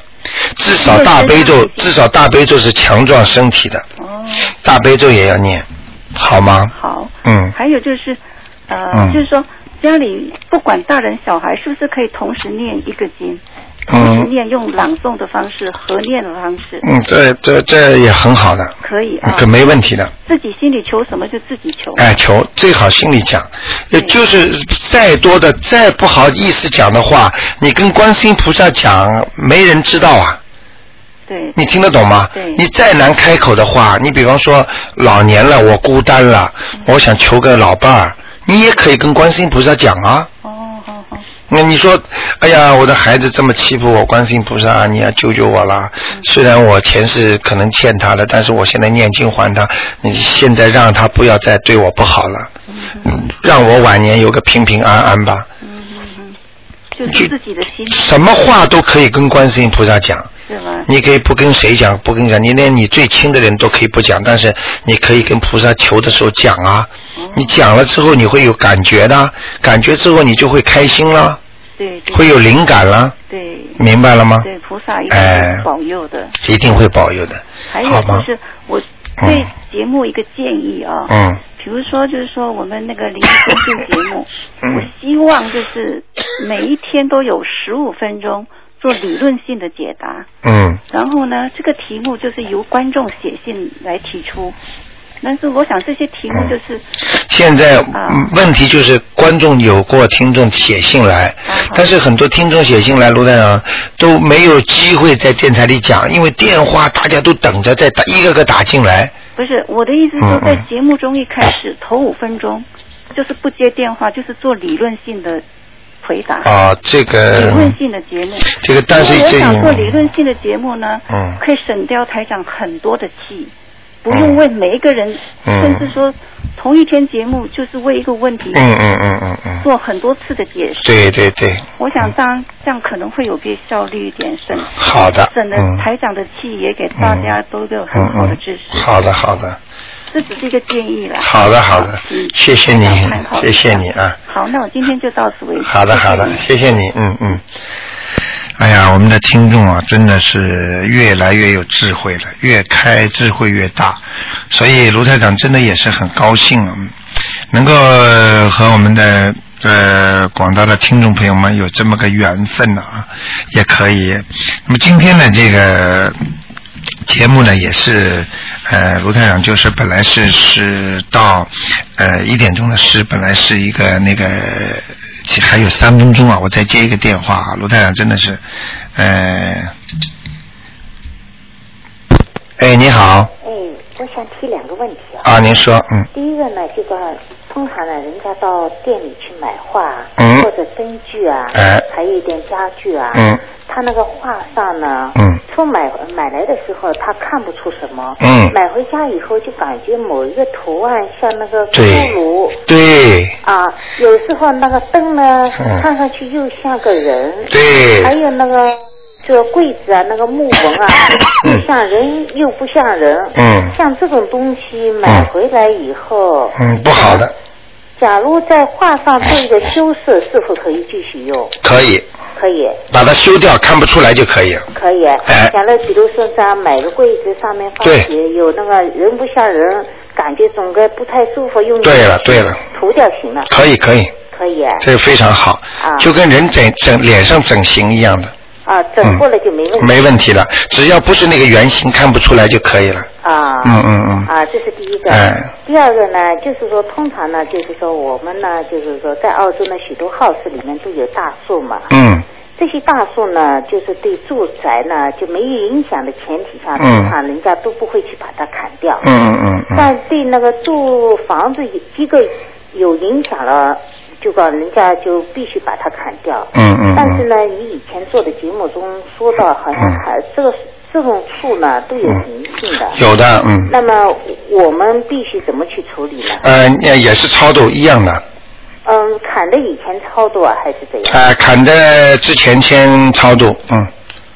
至少大悲咒，至少大悲咒是强壮身体的，哦，大悲咒也要念，好吗？好。嗯，还有就是，呃，嗯就是说家里不管大人小孩，是不是可以同时念一个经？念用朗诵的方式、合念的方式，嗯，这这这也很好的，可以啊。可没问题的。自己心里求什么就自己求。哎，求最好心里讲，也就是再多的、再不好意思讲的话，你跟观世音菩萨讲，没人知道啊。对。你听得懂吗？对你再难开口的话，你比方说老年了，我孤单了，我想求个老伴儿，你也可以跟观世音菩萨讲啊。哦。那你说，哎呀，我的孩子这么欺负我，观世音菩萨，你要救救我啦！虽然我前世可能欠他的，但是我现在念经还他，你现在让他不要再对我不好了，嗯让我晚年有个平平安安吧。嗯嗯嗯，就是自己的心，什么话都可以跟观世音菩萨讲，是吗？你可以不跟谁讲，不跟讲，你连你最亲的人都可以不讲，但是你可以跟菩萨求的时候讲啊。你讲了之后，你会有感觉的，感觉之后你就会开心了，对对。会有灵感了，对。明白了吗？对，菩萨一定哎会保佑的。一定会保佑的，还有就？是我对节目一个建议啊，嗯比比如说就是说我们那个灵异综述节目，嗯我希望就是每一天都有十五分钟做理论性的解答。嗯然后呢，这个题目就是由观众写信来提出，但是我想这些题目就是现在、问题就是观众有过听众写信来，啊。但是很多听众写信来，卢站长都没有机会在电台里讲，因为电话大家都等着在打一个个打进来。不是我的意思是在节目中一开始头五分钟就是不接电话，就是做理论性的回答。啊，这个理论性的节目，这个但是我这想做理论性的节目呢，嗯。可以省掉台长很多的气，不用为每一个人，嗯甚至说同一天节目就是为一个问题嗯嗯嗯嗯嗯，做很多次的解释。对对对，我想这样这样可能会有比效率一点，省好的，省了嗯台长的气，也给大家都有很好的支持。好的好的这只是一个建议了。好的好的嗯，谢谢你，谢谢你啊。好，那我今天就到此为止。好的，好的谢谢你，嗯嗯。哎呀，我们的听众啊，真的是越来越有智慧了，越开智慧越大，所以卢台长真的也是很高兴啊，能够和我们的呃广大的听众朋友们有这么个缘分呢啊，也可以。那么今天呢，这个节目呢也是呃卢台长就是本来是是到呃一点钟的是本来是一个那个还有三分钟啊，我再接一个电话啊，卢太长真的是呃，哎你好哎，我想提两个问题啊。啊，您说嗯第一个呢，这个通常呢，人家到店里去买画，嗯。或者灯具啊，哎。还有一点家具啊，嗯，他那个画上呢，嗯，从买买来的时候他看不出什么，嗯。买回家以后就感觉某一个图案像那个对。骷髅。对。啊，有时候那个灯呢，嗯。看上去又像个人，对。还有那个这个柜子啊，那个木纹啊，又像人又不像人。嗯像这种东西买回来以后，嗯不好的假如在画上做一个修饰，是否可以继续用？可以可以，把它修掉，看不出来就可以。可以。哎假如比如说这样买个柜子，上面放对写有那个人不像人，感觉总归不太舒服，用对了对了涂掉行了，可以可以，可以啊。这个非常好，啊就跟人整整脸上整形一样的。啊，整过了就没问题。没问题了，只要不是那个圆形看不出来就可以了。啊，嗯嗯嗯啊，这是第一个。哎第二个呢，就是说，通常呢，就是说，我们呢，就是说，在澳洲呢，许多 house 里面都有大树嘛。嗯这些大树呢，就是对住宅呢就没有影响的前提下，嗯通常人家都不会去把它砍掉。嗯嗯嗯嗯，但对那个住房子机构有影响了，就讲人家就必须把它砍掉。嗯嗯嗯但是呢，你以前做的节目中说到，好像嗯砍、这个这种树呢都有灵性的。有的嗯，那么我们必须怎么去处理呢？呃也也是超度一样的，嗯，砍的以前超度啊，还是怎样？啊砍的之前先超度，嗯，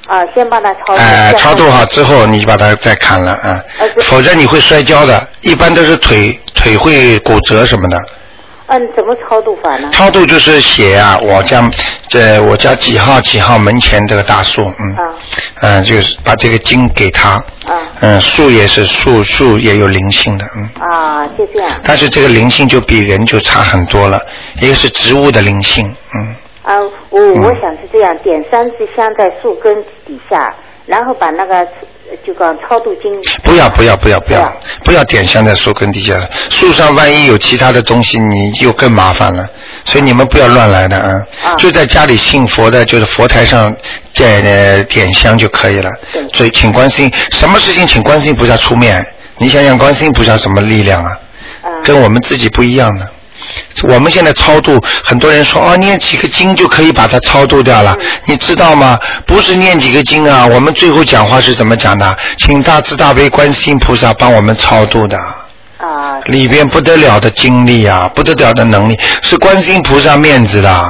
啊，先把它超度。超度好之后你把它再砍了啊否则你会摔跤的，一般都是腿腿会骨折什么的。嗯，怎么超度法呢？超度就是写啊，我家这我家几号几号门前这个大树，嗯，啊嗯，就是把这个经给他，啊嗯，树也是树，树也有灵性的，嗯，啊，就这样。但是这个灵性就比人就差很多了，一个是植物的灵性，嗯，啊，我我想是这样，点三支香在树根底下，然后把那个呃就讲超度经。不要不要不要不要不要不要点香在树根底下，树上万一有其他的东西，你就更麻烦了，所以你们不要乱来的啊，啊。就在家里信佛的，就是佛台上点呃点香就可以了。对，所以请观世音，什么事情请观世音菩萨出面，你想想观世音菩萨什么力量啊？啊。跟我们自己不一样的。我们现在超度，很多人说哦，念几个经就可以把它超度掉了，你知道吗？不是念几个经啊，我们最后讲话是怎么讲的？请大慈大悲观世音菩萨帮我们超度的，啊里边不得了的经历啊，不得了的能力，是观世音菩萨面子的，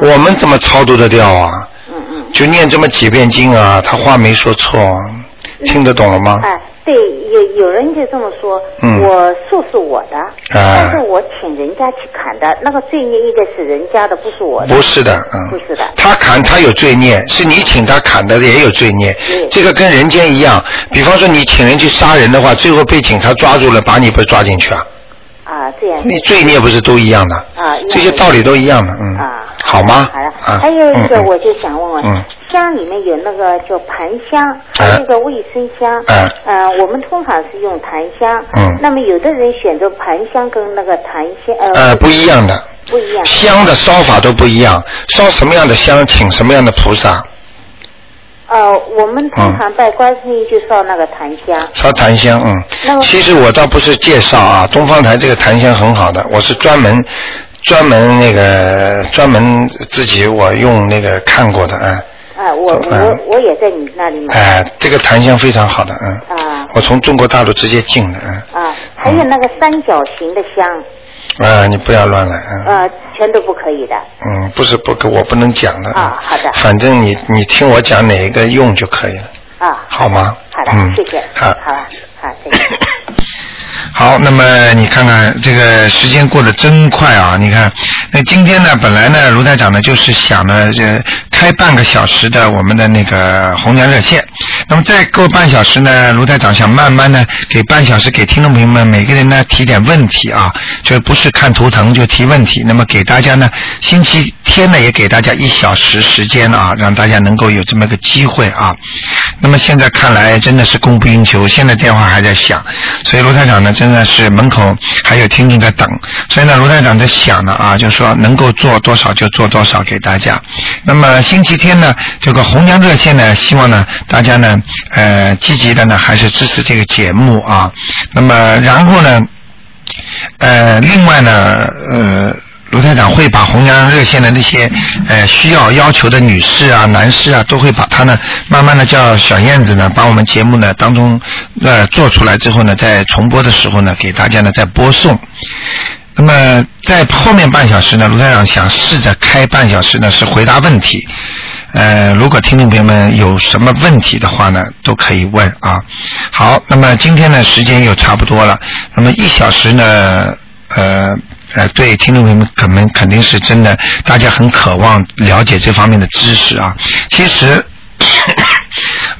我们怎么超度得掉啊？嗯嗯。就念这么几遍经啊，他话没说错，听得懂了吗？哎，对，有有人就这么说，嗯我树是我的，啊但是我请人家去砍的，那个罪孽应该是人家的，不是我的。不是的，嗯，不是的他砍他有罪孽，是你请他砍的也有罪孽对，这个跟人间一样。比方说你请人去杀人的话，最后被警察抓住了，把你不是抓进去啊？啊，啊，这样你罪孽不是都一样的？啊，这些道理都一样的，嗯。啊，好吗？好的，啊还有一个，嗯嗯我就想问问，嗯香里面有那个叫檀香，还有一个卫生香。嗯呃，我们通常是用檀香。嗯那么有的人选择檀香跟那个檀香呃。呃，不一样的，不一样。香的烧法都不一样，烧什么样的香，请什么样的菩萨，呃，我们通常拜观世音就烧那个檀香。烧檀香，嗯那。么其实我倒不是介绍啊，东方台这个檀香很好的，我是专门专门那个专门自己我用那个看过的，啊。啊，我我嗯我也在你那里买。哎、这个檀香非常好的，嗯。啊我从中国大陆直接进的，嗯。啊，还有那个三角形的香，啊，你不要乱来，嗯。呃，全都不可以的。嗯，不是不可，我不能讲的。啊好的反正你你听我讲哪一个用就可以了，啊。好吗？好的，嗯，谢谢。好。好了，好，再见。好，那么你看看这个时间过得真快啊！你看，那今天呢，本来呢，卢台长呢就是想呢，这开半个小时的我们的那个红娘热线。那么再过半小时呢，卢台长想慢慢呢给半小时给听众朋友们每个人呢提点问题啊，就不是看图腾就提问题。那么给大家呢，星期天呢也给大家一小时时间啊，让大家能够有这么个机会啊。那么现在看来真的是供不应求，现在电话还在响，所以卢台长真的是门口还有听众在等，所以呢卢站长在想呢啊，就是说能够做多少就做多少给大家。那么星期天呢这个红娘热线呢，希望呢大家呢呃积极的呢还是支持这个节目啊。那么然后呢呃另外呢呃。卢台长会把红娘热线的那些呃需要要求的女士啊、男士啊，都会把他呢慢慢的叫小燕子呢，把我们节目呢当中呃做出来之后呢，在重播的时候呢，给大家呢再播送。那么在后面半小时呢，卢台长想试着开半小时呢是回答问题。呃，如果听众朋友们有什么问题的话呢，都可以问啊。好，那么今天呢时间又差不多了，那么一小时呢，呃。呃，对听众朋友们可能肯定是真的，大家很渴望了解这方面的知识啊。其实，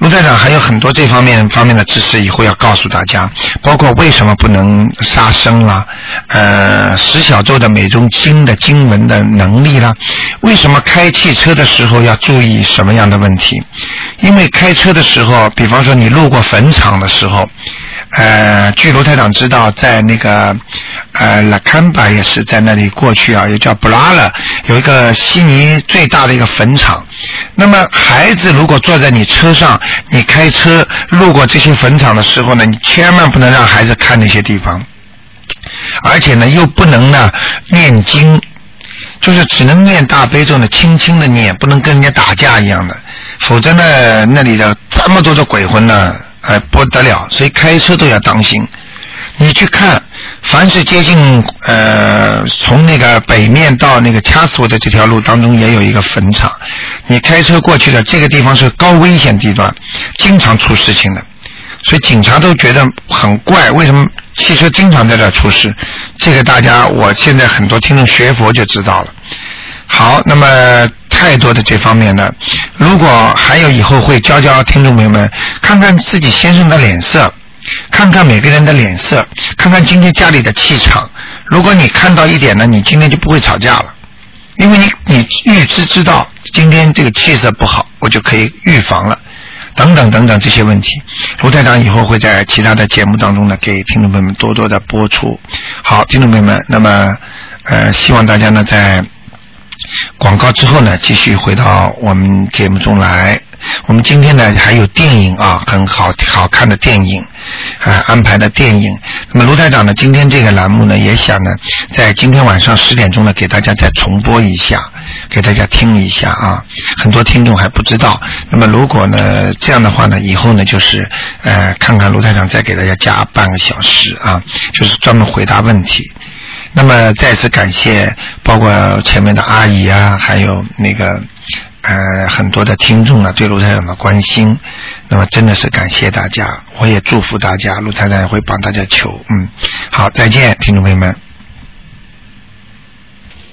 陆 站长还有很多这方面方面的知识，以后要告诉大家，包括为什么不能杀生啦，呃，十小咒的每种经的经文的能力啦，为什么开汽车的时候要注意什么样的问题？因为开车的时候，比方说你路过坟场的时候。呃，据卢台长知道，在那个呃拉坎巴也是在那里过去啊，又叫布拉勒，有一个悉尼最大的一个坟场。那么孩子如果坐在你车上，你开车路过这些坟场的时候呢，你千万不能让孩子看那些地方，而且呢又不能呢念经，就是只能念大悲咒呢，轻轻的念，不能跟人家打架一样的，否则呢那里的这么多的鬼魂呢。哎，不得了，所以开车都要当心。你去看，凡是接近呃从那个北面到那个掐死我的这条路当中，也有一个坟场。你开车过去的这个地方是高危险地段，经常出事情的，所以警察都觉得很怪，为什么汽车经常在这出事？这个大家，我现在很多听众学佛就知道了。好，那么太多的这方面呢，如果还有以后会教教听众朋友们，看看自己先生的脸色，看看每个人的脸色，看看今天家里的气场。如果你看到一点呢，你今天就不会吵架了，因为你你预知知道今天这个气色不好，我就可以预防了。等等等等这些问题，卢台长以后会在其他的节目当中呢，给听众朋友们多多的播出。好，听众朋友们，那么呃，希望大家呢在。广告之后呢，继续回到我们节目中来。我们今天呢还有电影啊，很好好看的电影啊安排的电影。那么卢台长呢，今天这个栏目呢，也想呢，在今天晚上十点钟呢，给大家再重播一下，给大家听一下啊。很多听众还不知道。那么如果呢这样的话呢，以后呢就是呃看看卢台长再给大家加半个小时啊，就是专门回答问题。那么再次感谢，包括前面的阿姨啊，还有那个呃很多的听众呢对陆台长的关心。那么真的是感谢大家，我也祝福大家，陆台长会帮大家求。嗯，好，再见，听众朋友们。